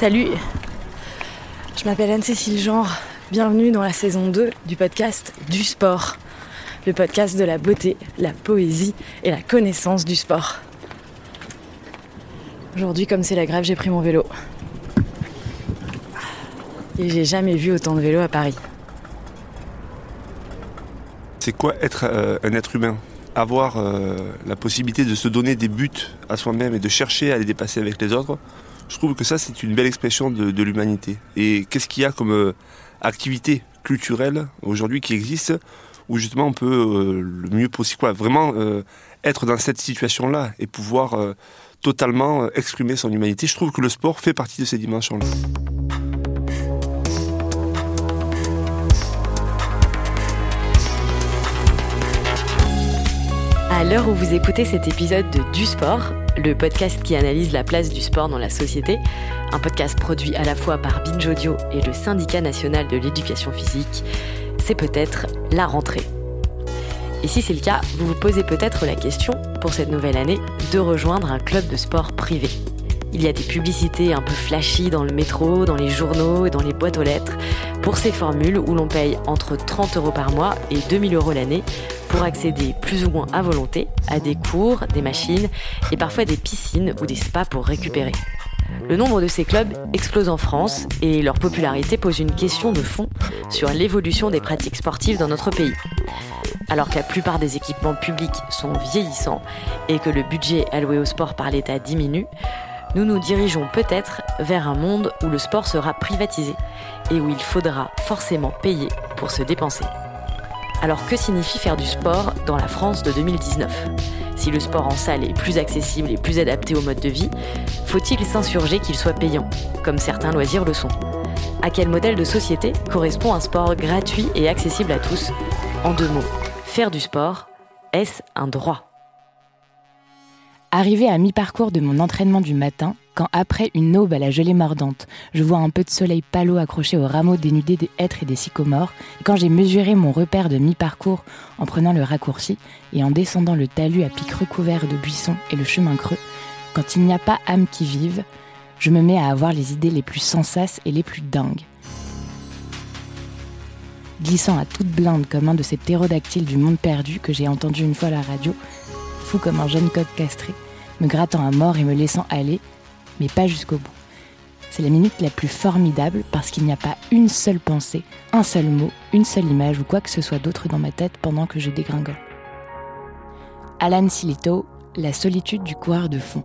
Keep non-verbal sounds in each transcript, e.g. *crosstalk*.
Salut, je m'appelle Anne-Cécile Genre. Bienvenue dans la saison 2 du podcast Du Sport. Le podcast de la beauté, la poésie et la connaissance du sport. Aujourd'hui, comme c'est la grève, j'ai pris mon vélo. Et j'ai jamais vu autant de vélos à Paris. C'est quoi être euh, un être humain? Avoir euh, la possibilité de se donner des buts à soi-même et de chercher à les dépasser avec les autres, je trouve que ça c'est une belle expression de, l'humanité. Et qu'est-ce qu'il y a comme euh, activité culturelle aujourd'hui qui existe où justement on peut le mieux possible, quoi, vraiment être dans cette situation-là et pouvoir totalement exprimer son humanité? Je trouve que le sport fait partie de ces dimensions-là. L'heure où vous écoutez cet épisode de Du Sport, le podcast qui analyse la place du sport dans la société, un podcast produit à la fois par Binge Audio et le Syndicat national de l'éducation physique, c'est peut-être la rentrée. Et si c'est le cas, vous vous posez peut-être la question, pour cette nouvelle année, de rejoindre un club de sport privé. Il y a des publicités un peu flashy dans le métro, dans les journaux et dans les boîtes aux lettres pour ces formules où l'on paye entre 30 euros par mois et 2000 euros l'année pour accéder plus ou moins à volonté à des cours, des machines et parfois des piscines ou des spas pour récupérer. Le nombre de ces clubs explose en France et leur popularité pose une question de fond sur l'évolution des pratiques sportives dans notre pays. Alors que la plupart des équipements publics sont vieillissants et que le budget alloué au sport par l'État diminue, nous nous dirigeons peut-être vers un monde où le sport sera privatisé et où il faudra forcément payer pour se dépenser. Alors que signifie faire du sport dans la France de 2019 Si le sport en salle est plus accessible et plus adapté au mode de vie, faut-il s'insurger qu'il soit payant, comme certains loisirs le sont? À quel modèle de société correspond un sport gratuit et accessible à tous? En deux mots, faire du sport, est-ce un droit? Arrivé à mi-parcours de mon entraînement du matin, quand après une aube à la gelée mordante, je vois un peu de soleil palo accroché aux rameaux dénudés des hêtres et des sycomores, et quand j'ai mesuré mon repère de mi-parcours en prenant le raccourci et en descendant le talus à pic recouvert de buissons et le chemin creux, quand il n'y a pas âme qui vive, je me mets à avoir les idées les plus sensasses et les plus dingues. Glissant à toute blinde comme un de ces ptérodactyles du monde perdu que j'ai entendu une fois à la radio, fou comme un jeune coq castré, me grattant à mort et me laissant aller, mais pas jusqu'au bout. C'est la minute la plus formidable parce qu'il n'y a pas une seule pensée, un seul mot, une seule image ou quoi que ce soit d'autre dans ma tête pendant que je dégringole. Alan Silito, La solitude du coureur de fond.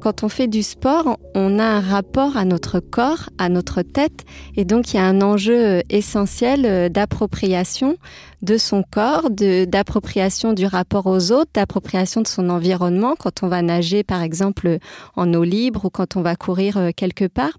Quand on fait du sport, on a un rapport à notre corps, à notre tête, et donc il y a un enjeu essentiel euh, d'appropriation de son corps, d'appropriation du rapport aux autres, d'appropriation de son environnement quand on va nager par exemple en eau libre ou quand on va courir euh, quelque part.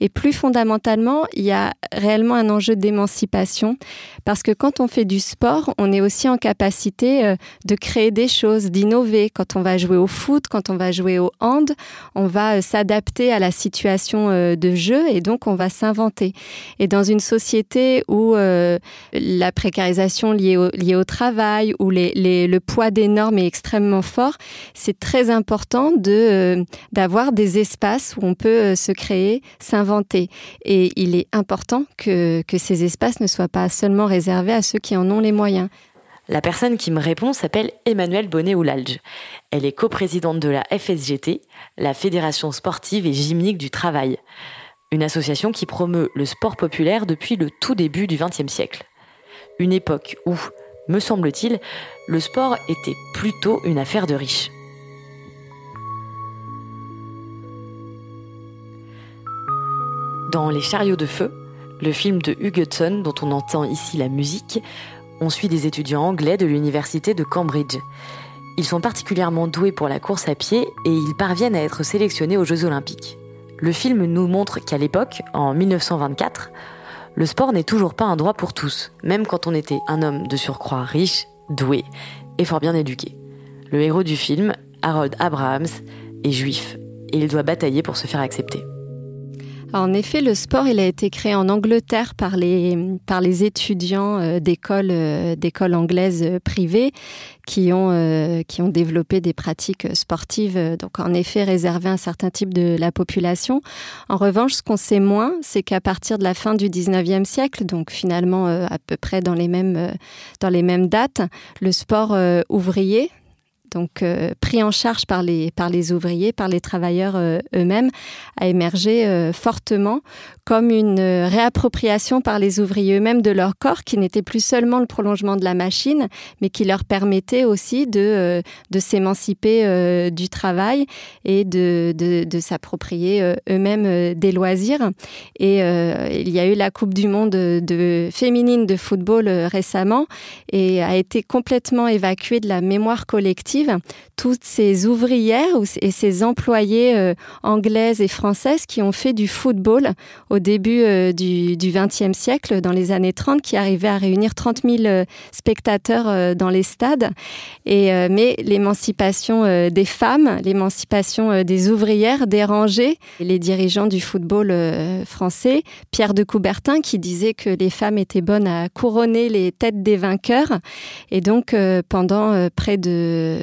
Et plus fondamentalement, il y a réellement un enjeu d'émancipation parce que quand on fait du sport, on est aussi en capacité euh, de créer des choses, d'innover. Quand on va jouer au foot, quand on va jouer au hand, on va euh, s'adapter à la situation de jeu et donc on va s'inventer. Et dans une société où la précarisation liées au, travail, où le poids des normes est extrêmement fort, c'est très important de euh, d'avoir des espaces où on peut euh, se créer, s'inventer. Et il est important que, que ces espaces ne soient pas seulement réservés à ceux qui en ont les moyens. La personne qui me répond s'appelle Emmanuelle Bonnet-Oulalge. Elle est coprésidente de la FSGT, la Fédération sportive et gymnique du travail, une association qui promeut le sport populaire depuis le tout début du XXe siècle une époque où, me semble-t-il, le sport était plutôt une affaire de riches. Dans Les chariots de feu, le film de Hugh Hudson dont on entend ici la musique, on suit des étudiants anglais de l'université de Cambridge. Ils sont particulièrement doués pour la course à pied et ils parviennent à être sélectionnés aux Jeux olympiques. Le film nous montre qu'à l'époque, en 1924, le sport n'est toujours pas un droit pour tous, même quand on était un homme de surcroît riche, doué et fort bien éduqué. Le héros du film, Harold Abrahams, est juif et il doit batailler pour se faire accepter. En effet, le sport, il a été créé en Angleterre par les, par les étudiants euh, d'écoles euh, d'écoles anglaises euh, privées qui ont, qui ont développé des pratiques sportives, donc en effet réservées à un certain type de la population. En revanche, ce qu'on sait moins, c'est qu'à partir de la fin du 19e siècle, donc finalement à peu près dans les mêmes, dans les mêmes dates, le sport ouvrier, donc euh, pris en charge par les, par les ouvriers, par les travailleurs euh, eux-mêmes, a émergé euh, fortement comme une réappropriation par les ouvriers eux-mêmes de leur corps, qui n'était plus seulement le prolongement de la machine, mais qui leur permettait aussi de, de s'émanciper du travail et de, de, s'approprier eux-mêmes des loisirs. Et il y a eu la Coupe du Monde de, féminine de football récemment et a été complètement évacuée de la mémoire collective toutes ces ouvrières et ces employées euh, anglaises et françaises qui ont fait du football au début euh, du XXe siècle, dans les années 30, qui arrivaient à réunir 30 000 euh, spectateurs dans les stades. Mais l'émancipation des femmes, l'émancipation des ouvrières dérangeait les dirigeants du football français. Pierre de Coubertin qui disait que les femmes étaient bonnes à couronner les têtes des vainqueurs. Et donc, pendant près de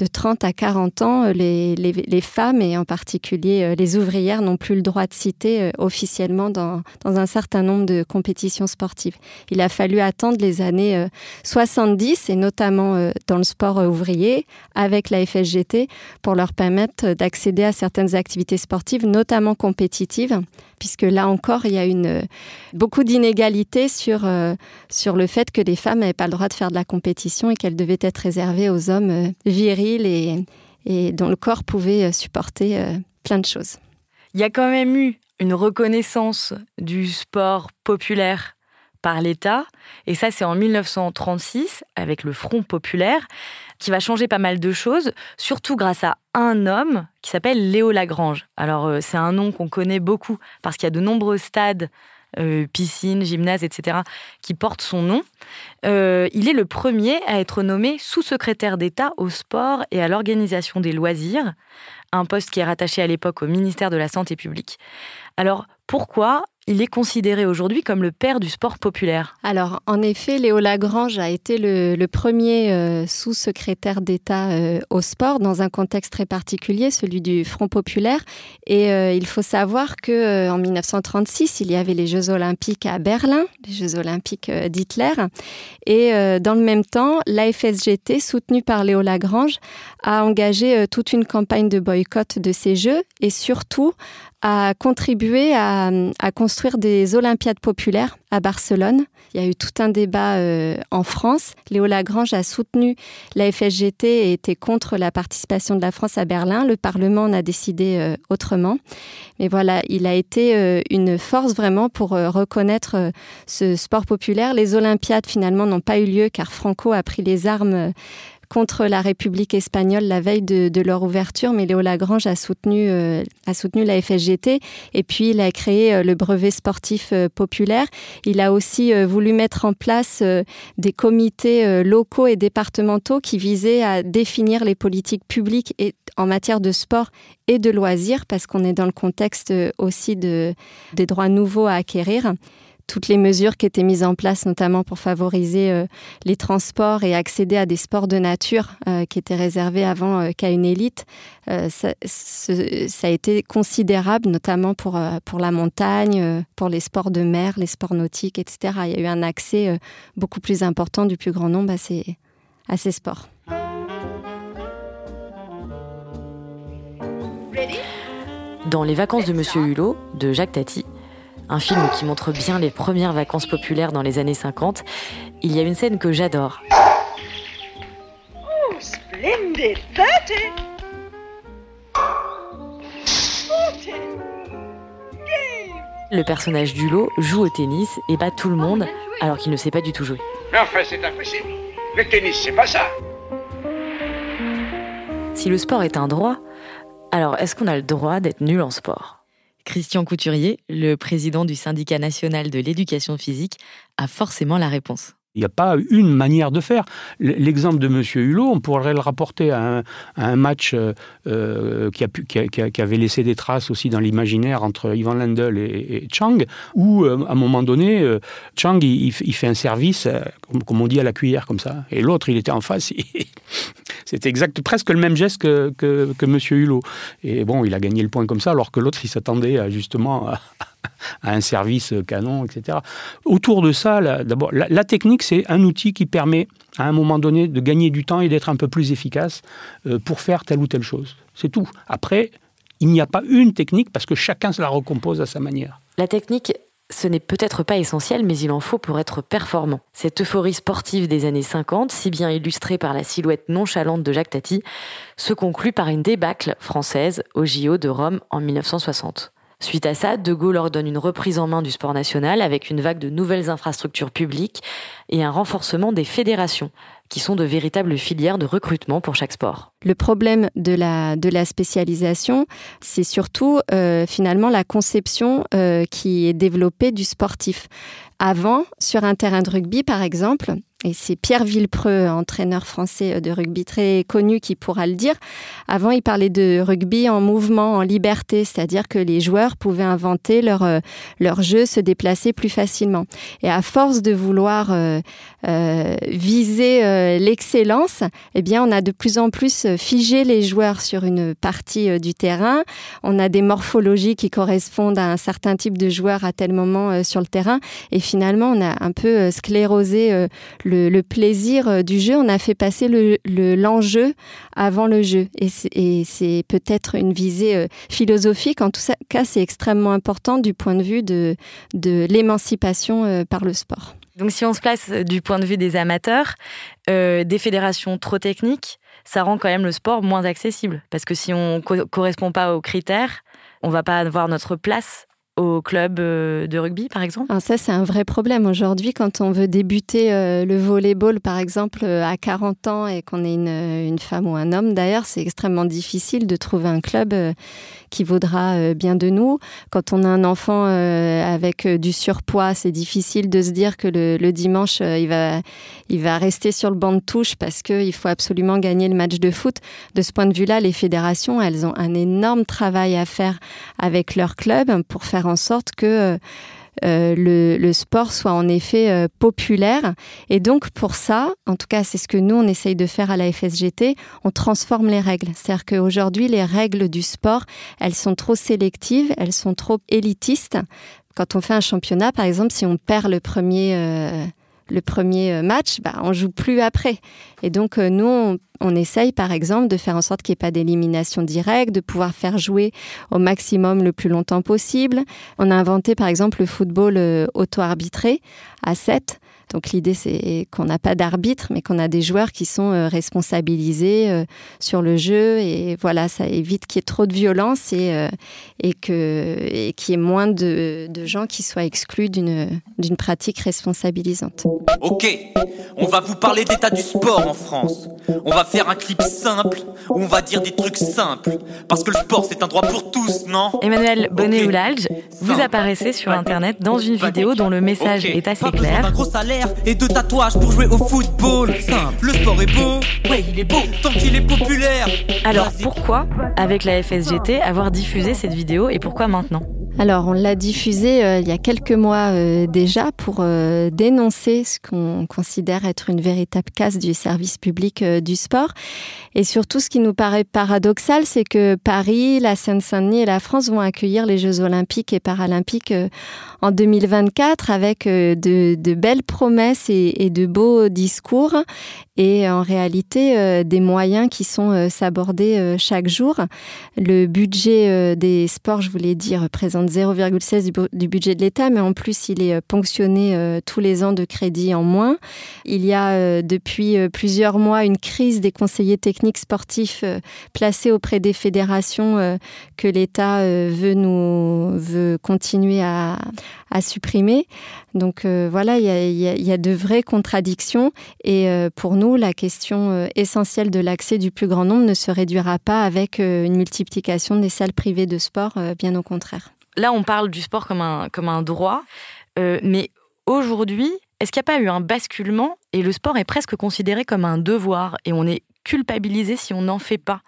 de 30 à 40 ans, euh, les, femmes et en particulier euh, les ouvrières n'ont plus le droit de citer euh, officiellement dans, un certain nombre de compétitions sportives. Il a fallu attendre les années 70 et notamment dans le sport ouvrier avec la FSGT pour leur permettre d'accéder à certaines activités sportives, notamment compétitives, puisque là encore, il y a beaucoup d'inégalités sur, sur le fait que les femmes n'avaient pas le droit de faire de la compétition et qu'elles devaient être réservées aux hommes virils et, dont le corps pouvait euh, supporter euh, plein de choses. Il y a quand même eu une reconnaissance du sport populaire par l'État. Et ça, c'est en 1936, avec le Front populaire, qui va changer pas mal de choses, surtout grâce à un homme qui s'appelle Léo Lagrange. Alors, euh, c'est un nom qu'on connaît beaucoup, parce qu'il y a de nombreux stades euh, piscine, gymnase, etc., qui porte son nom. Euh, il est le premier à être nommé sous-secrétaire d'État au sport et à l'organisation des loisirs, un poste qui est rattaché à l'époque au ministère de la Santé publique. Alors, pourquoi il est considéré aujourd'hui comme le père du sport populaire. Alors, en effet, Léo Lagrange a été le, premier euh, sous-secrétaire d'État euh, au sport dans un contexte très particulier, celui du Front populaire. Et euh, il faut savoir que en 1936, il y avait les Jeux olympiques à Berlin, les Jeux olympiques d'Hitler. Et dans le même temps, la FSGT, soutenue par Léo Lagrange, a engagé toute une campagne de boycott de ces Jeux et surtout a contribué à, construire des Olympiades populaires à Barcelone. Il y a eu tout un débat euh, en France. Léo Lagrange a soutenu la FSGT et était contre la participation de la France à Berlin. Le Parlement en a décidé euh, autrement. Mais voilà, il a été euh, une force vraiment pour reconnaître ce sport populaire. Les Olympiades finalement n'ont pas eu lieu car Franco a pris les armes contre la République espagnole la veille de, leur ouverture, mais Léo Lagrange a soutenu, euh, a soutenu la FSGT et puis il a créé euh, le brevet sportif euh, populaire. Il a aussi voulu mettre en place des comités locaux et départementaux qui visaient à définir les politiques publiques en matière de sport et de loisirs, parce qu'on est dans le contexte aussi de, des droits nouveaux à acquérir toutes les mesures qui étaient mises en place, notamment pour favoriser euh, les transports et accéder à des sports de nature euh, qui étaient réservés avant euh, qu'à une élite, ça, a été considérable, notamment pour, pour la montagne, pour les sports de mer, les sports nautiques, etc. Il y a eu un accès beaucoup plus important du plus grand nombre à ces, à ces sports. Dans Les vacances de Monsieur Hulot, de Jacques Tati, un film qui montre bien les premières vacances populaires dans les années 50. Il y a une scène que j'adore. Oh, splendid! 30! Le personnage du lot joue au tennis et bat tout le monde alors qu'il ne sait pas du tout jouer. Enfin, c'est impossible. Le tennis, c'est pas ça. Si le sport est un droit, alors est-ce qu'on a le droit d'être nul en sport? Christian Couturier, le président du syndicat national de l'éducation physique, a forcément la réponse. Il n'y a pas une manière de faire. L'exemple de M. Hulot, on pourrait le rapporter à un, match euh, euh, qui, avait laissé des traces aussi dans l'imaginaire entre Ivan Lendl et, Chang, où euh, à un moment donné, Chang il, fait un service, comme, on dit, à la cuillère comme ça, et l'autre il était en face. C'était exact, presque le même geste que, que, M. Hulot. Et bon, il a gagné le point comme ça, alors que l'autre il s'attendait justement à, *laughs* à un service canon, etc. Autour de ça, d'abord, la, technique, c'est un outil qui permet à un moment donné de gagner du temps et d'être un peu plus efficace euh, pour faire telle ou telle chose. C'est tout. Après, il n'y a pas une technique parce que chacun se la recompose à sa manière. La technique, ce n'est peut-être pas essentiel, mais il en faut pour être performant. Cette euphorie sportive des années 50, si bien illustrée par la silhouette nonchalante de Jacques Tati, se conclut par une débâcle française au JO de Rome en 1960. Suite à ça, De Gaulle ordonne une reprise en main du sport national avec une vague de nouvelles infrastructures publiques et un renforcement des fédérations, qui sont de véritables filières de recrutement pour chaque sport. Le problème de la, spécialisation, c'est surtout euh, finalement la conception euh, qui est développée du sportif. Avant, sur un terrain de rugby par exemple, et c'est Pierre Villepreux, entraîneur français de rugby très connu, qui pourra le dire. Avant, il parlait de rugby en mouvement, en liberté, c'est-à-dire que les joueurs pouvaient inventer leur, euh, leur jeu, se déplacer plus facilement. Et à force de vouloir euh, euh, viser l'excellence, eh bien, on a de plus en plus figé les joueurs sur une partie du terrain. On a des morphologies qui correspondent à un certain type de joueur à tel moment sur le terrain. Et finalement, on a un peu sclérosé le, plaisir euh, du jeu, on a fait passer l'enjeu le, avant le jeu. Et c'est peut-être une visée euh, philosophique. En tout cas, c'est extrêmement important du point de vue de, de l'émancipation euh, par le sport. Donc si on se place du point de vue des amateurs, des fédérations trop techniques, ça rend quand même le sport moins accessible. Parce que si on ne correspond pas aux critères, on va pas avoir notre place au club euh, de rugby, par exemple? Ah, Ça, c'est un vrai problème. Aujourd'hui, quand on veut débuter euh, le volleyball, par exemple, euh, à 40 ans et qu'on est une, femme ou un homme, d'ailleurs, c'est extrêmement difficile de trouver un club qui vaudra bien de nous. Quand on a un enfant avec du surpoids, c'est difficile de se dire que le, le dimanche, il, va, il va rester sur le banc de touche parce qu'il faut absolument gagner le match de foot. De ce point de vue-là, les fédérations, elles ont un énorme travail à faire avec leur club pour faire en sorte que euh, le, sport soit en effet euh, populaire. Et donc pour ça, en tout cas c'est ce que nous on essaye de faire à la FSGT, on transforme les règles. C'est-à-dire qu'aujourd'hui les règles du sport, elles sont trop sélectives, elles sont trop élitistes. Quand on fait un championnat, par exemple, si on perd le premier... Euh, le premier euh, match, bah, on joue plus après. Et donc, euh, nous, on, essaye, par exemple, de faire en sorte qu'il n'y ait pas d'élimination directe, de pouvoir faire jouer au maximum le plus longtemps possible. On a inventé, par exemple, le football euh, auto-arbitré à 7. Donc l'idée, c'est qu'on n'a pas d'arbitre, mais qu'on a des joueurs qui sont euh, responsabilisés euh, sur le jeu. Et voilà, ça évite qu'il y ait trop de violence et, euh, et qu'il y ait moins de, de, gens qui soient exclus d'une pratique responsabilisante. Ok, on va vous parler d'état du sport en France. On va faire un clip simple où on va dire des trucs simples. Parce que le sport, c'est un droit pour tous, non? Emmanuel Bonnet-Oulalge, vous apparaissez sur Internet dans une vidéo dont le message est assez clair et de tatouages pour jouer au football. Le sport est beau, ouais, il est beau tant qu'il est populaire. Alors pourquoi, avec la FSGT, avoir diffusé cette vidéo et pourquoi maintenant? Alors, on l'a diffusé euh, il y a quelques mois euh, déjà pour euh, dénoncer ce qu'on considère être une véritable casse du service public du sport. Et surtout, ce qui nous paraît paradoxal, c'est que Paris, la Seine-Saint-Denis et la France vont accueillir les Jeux olympiques et paralympiques en 2024 avec de, belles promesses et, de beaux discours et en réalité des moyens qui sont s'aborder chaque jour. Le budget des sports, je voulais dire, représente 0,16 du budget de l'État, mais en plus, il est euh, ponctionné euh, tous les ans de crédit en moins. Il y a euh, depuis plusieurs mois une crise des conseillers techniques sportifs placés auprès des fédérations que l'État veut veut continuer à, à supprimer. Donc voilà, il y, a, de vraies contradictions. Et pour nous, la question essentielle de l'accès du plus grand nombre ne se réduira pas avec une multiplication des salles privées de sport, bien au contraire. Là, on parle du sport comme un, comme un droit, euh, mais aujourd'hui, Est-ce qu'il n'y a pas eu un basculement et le sport est presque considéré comme un devoir et on est culpabilisé si on n'en fait pas?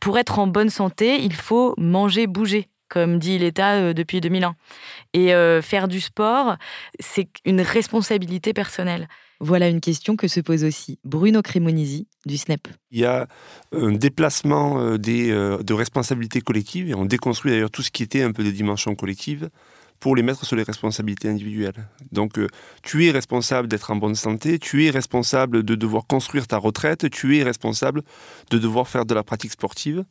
Pour être en bonne santé, il faut manger, bouger comme dit l'État euh, depuis 2001. Et euh, faire du sport, c'est une responsabilité personnelle. Voilà une question que se pose aussi Bruno Cremonisi du SNEP. Il y a un déplacement euh, des, de responsabilités collectives et on déconstruit d'ailleurs tout ce qui était un peu des dimensions collectives pour les mettre sur les responsabilités individuelles. Donc tu es responsable d'être en bonne santé, tu es responsable de devoir construire ta retraite, tu es responsable de devoir faire de la pratique sportive.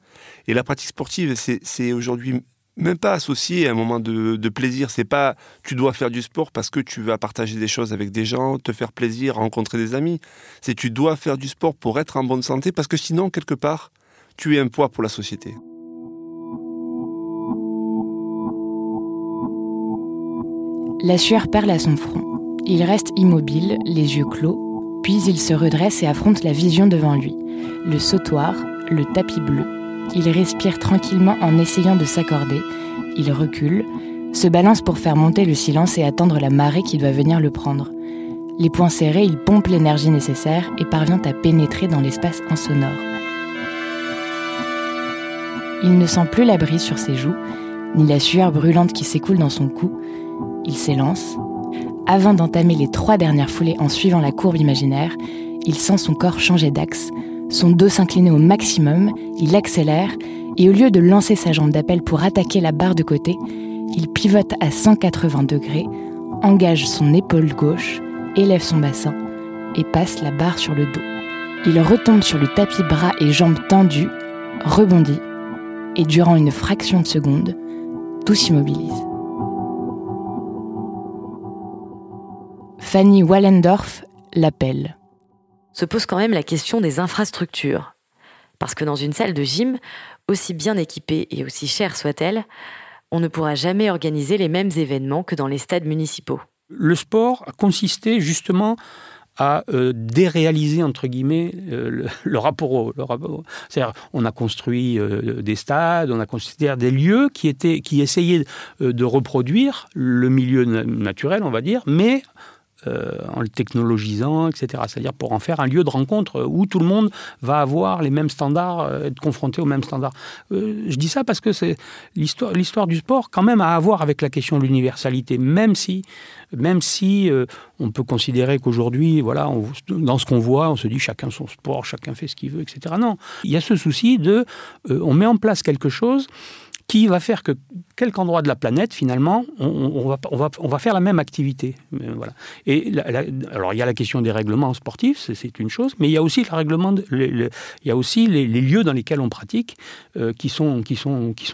Et la pratique sportive, c'est aujourd'hui même pas associé à un moment de, plaisir. C'est pas tu dois faire du sport parce que tu vas partager des choses avec des gens, te faire plaisir, rencontrer des amis. C'est tu dois faire du sport pour être en bonne santé parce que sinon, quelque part, tu es un poids pour la société. La sueur perle à son front. Il reste immobile, les yeux clos, puis il se redresse et affronte la vision devant lui. Le sautoir, le tapis bleu, il respire tranquillement en essayant de s'accorder. Il recule, se balance pour faire monter le silence et attendre la marée qui doit venir le prendre. Les poings serrés, il pompe l'énergie nécessaire et parvient à pénétrer dans l'espace insonore. Il ne sent plus la brise sur ses joues, ni la sueur brûlante qui s'écoule dans son cou. Il s'élance. Avant d'entamer les trois dernières foulées en suivant la courbe imaginaire, il sent son corps changer d'axe, son dos s'inclinait au maximum, il accélère et au lieu de lancer sa jambe d'appel pour attaquer la barre de côté, il pivote à 180 degrés, engage son épaule gauche, élève son bassin et passe la barre sur le dos. Il retombe sur le tapis bras et jambes tendues, rebondit et durant une fraction de seconde, tout s'immobilise. Fanny Wallendorf l'appelle se pose quand même la question des infrastructures. Parce que dans une salle de gym, aussi bien équipée et aussi chère soit-elle, on ne pourra jamais organiser les mêmes événements que dans les stades municipaux. Le sport a consisté justement à euh, déréaliser entre guillemets euh, le, *laughs* rapport au, c'est-à-dire on a construit euh, des stades, on a construit des lieux qui étaient qui essayaient de reproduire le milieu naturel, on va dire, mais euh, en le technologisant, etc. C'est-à-dire pour en faire un lieu de rencontre où tout le monde va avoir les mêmes standards, euh, être confronté aux mêmes standards. Euh, je dis ça parce que c'est l'histoire, du sport quand même à avoir avec la question de l'universalité, même si, même si on peut considérer qu'aujourd'hui, voilà, dans ce qu'on voit, on se dit chacun son sport, chacun fait ce qu'il veut, etc. Non, il y a ce souci de, on met en place quelque chose qui va faire que quelque endroit de la planète, finalement, on, va, faire la même activité. Voilà. Et alors, il y a la question des règlements sportifs, c'est une chose, mais il y a aussi, les, lieux dans lesquels on pratique euh, qui, sont,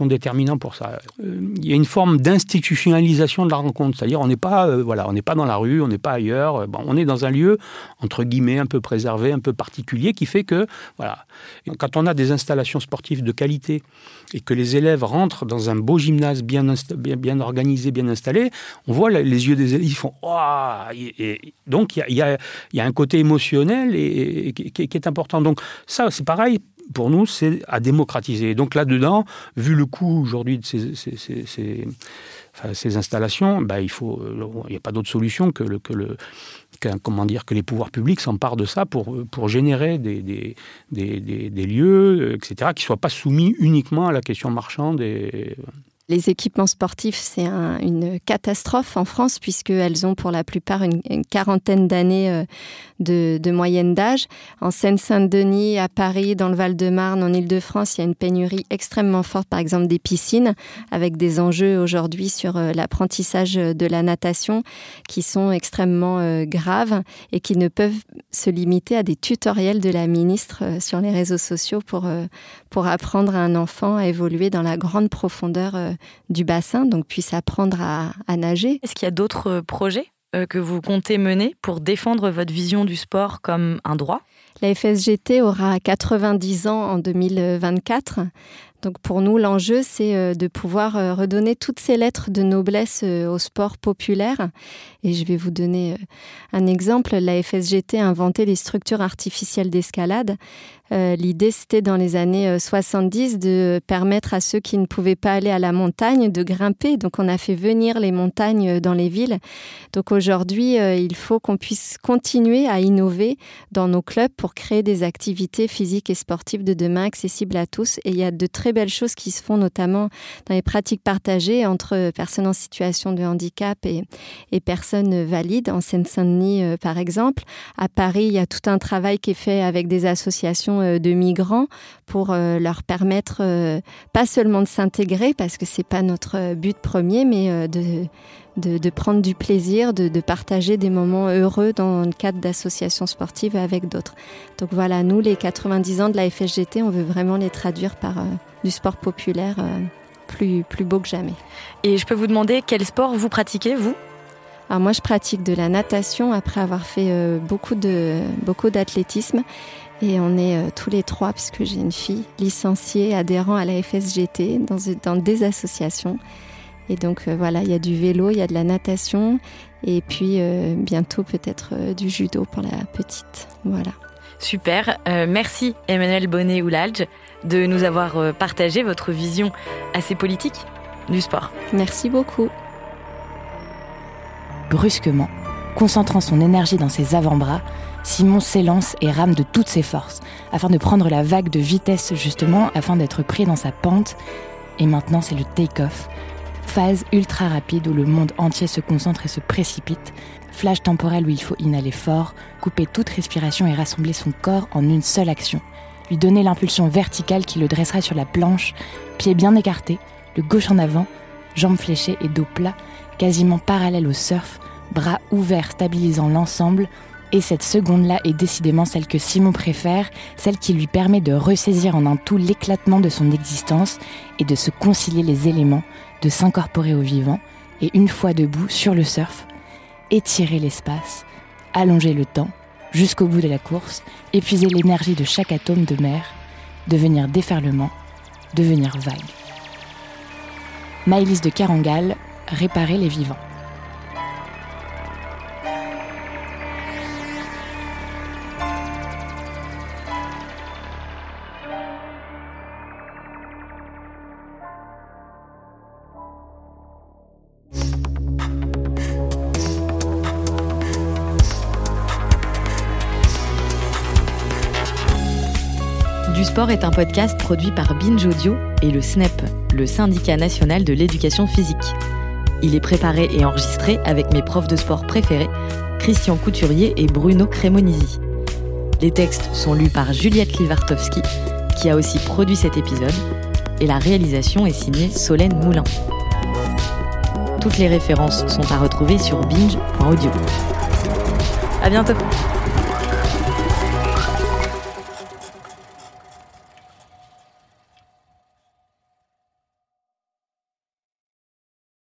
déterminants pour ça. Euh, il y a une forme d'institutionnalisation de la rencontre, c'est-à-dire on n'est pas, euh, voilà, pas dans la rue, on n'est pas ailleurs, on est dans un lieu, entre guillemets, un peu préservé, un peu particulier, qui fait que, voilà, quand on a des installations sportives de qualité et que les élèves rentrent dans un beau gymnase, bien, bien, organisé, bien installé, on voit les yeux des élèves, ils font et, Donc il y a, y a, un côté émotionnel et, qui, est important. Donc ça, c'est pareil. Pour nous, c'est à démocratiser. Donc là-dedans, vu le coût aujourd'hui de ces, installations, bah, il n'y a pas d'autre solution que le, que le comment dire, que les pouvoirs publics s'emparent de ça pour, générer des, des, lieux, etc., qui ne soient pas soumis uniquement à la question marchande. Et, les équipements sportifs, c'est une catastrophe en France puisqu'elles ont pour la plupart une, quarantaine d'années euh, de, moyenne d'âge. En Seine-Saint-Denis, à Paris, dans le Val-de-Marne, en Ile-de-France, il y a une pénurie extrêmement forte, par exemple, des piscines, avec des enjeux aujourd'hui sur euh, l'apprentissage de la natation qui sont extrêmement euh, graves et qui ne peuvent se limiter à des tutoriels de la ministre sur les réseaux sociaux pour, pour apprendre à un enfant à évoluer dans la grande profondeur du bassin, donc puisse apprendre à, nager. Est-ce qu'il y a d'autres euh, projets euh, que vous comptez mener pour défendre votre vision du sport comme un droit? La FSGT aura 90 ans en 2024. Donc pour nous, l'enjeu, c'est euh, de pouvoir euh, redonner toutes ces lettres de noblesse euh, au sport populaire. Et je vais vous donner un exemple. La FSGT a inventé les structures artificielles d'escalade. L'idée, c'était dans les années 70 de permettre à ceux qui ne pouvaient pas aller à la montagne de grimper. Donc on a fait venir les montagnes dans les villes. Donc aujourd'hui, il faut qu'on puisse continuer à innover dans nos clubs pour créer des activités physiques et sportives de demain accessibles à tous. Et il y a de très belles choses qui se font notamment dans les pratiques partagées entre personnes en situation de handicap et, personnes valides, en Seine-Saint-Denis euh, par exemple. À Paris, il y a tout un travail qui est fait avec des associations euh, de migrants pour euh, leur permettre pas seulement de s'intégrer, parce que c'est pas notre but premier, mais de de, prendre du plaisir, de, partager des moments heureux dans le cadre d'associations sportives avec d'autres. Donc voilà, nous, les 90 ans de la FSGT, on veut vraiment les traduire par euh, du sport populaire euh, plus, plus beau que jamais. Et je peux vous demander quel sport vous pratiquez, vous? Alors moi, je pratique de la natation après avoir fait euh, beaucoup de beaucoup d'athlétisme. Et on est tous les trois, puisque j'ai une fille licenciée, adhérent à la FSGT, dans, dans des associations. Et donc euh, voilà, il y a du vélo, il y a de la natation et puis euh, bientôt peut-être euh, du judo pour la petite. Voilà. Super. merci Emmanuel Bonnet-Oulalge de nous avoir partagé votre vision assez politique du sport. Merci beaucoup. Brusquement, concentrant son énergie dans ses avant-bras, Simon s'élance et rame de toutes ses forces, afin de prendre la vague de vitesse justement, afin d'être pris dans sa pente. Et maintenant c'est le take-off, phase ultra rapide où le monde entier se concentre et se précipite, flash temporel où il faut inhaler fort, couper toute respiration et rassembler son corps en une seule action, lui donner l'impulsion verticale qui le dressera sur la planche, pieds bien écartés, le gauche en avant, jambes fléchées et dos plat, quasiment parallèle au surf, bras ouverts stabilisant l'ensemble, et cette seconde-là est décidément celle que Simon préfère, celle qui lui permet de ressaisir en un tout l'éclatement de son existence et de se concilier les éléments, de s'incorporer au vivant et une fois debout sur le surf, étirer l'espace, allonger le temps jusqu'au bout de la course, épuiser l'énergie de chaque atome de mer, devenir déferlement, devenir vague. Maïlis de Carangal, réparer les vivants. Sport est un podcast produit par Binge Audio et le SNEP, le syndicat national de l'éducation physique. Il est préparé et enregistré avec mes profs de sport préférés, Christian Couturier et Bruno Cremonisi. Les textes sont lus par Juliette Livartowski, qui a aussi produit cet épisode, et la réalisation est signée Solène Moulin. Toutes les références sont à retrouver sur binge.audio. À bientôt!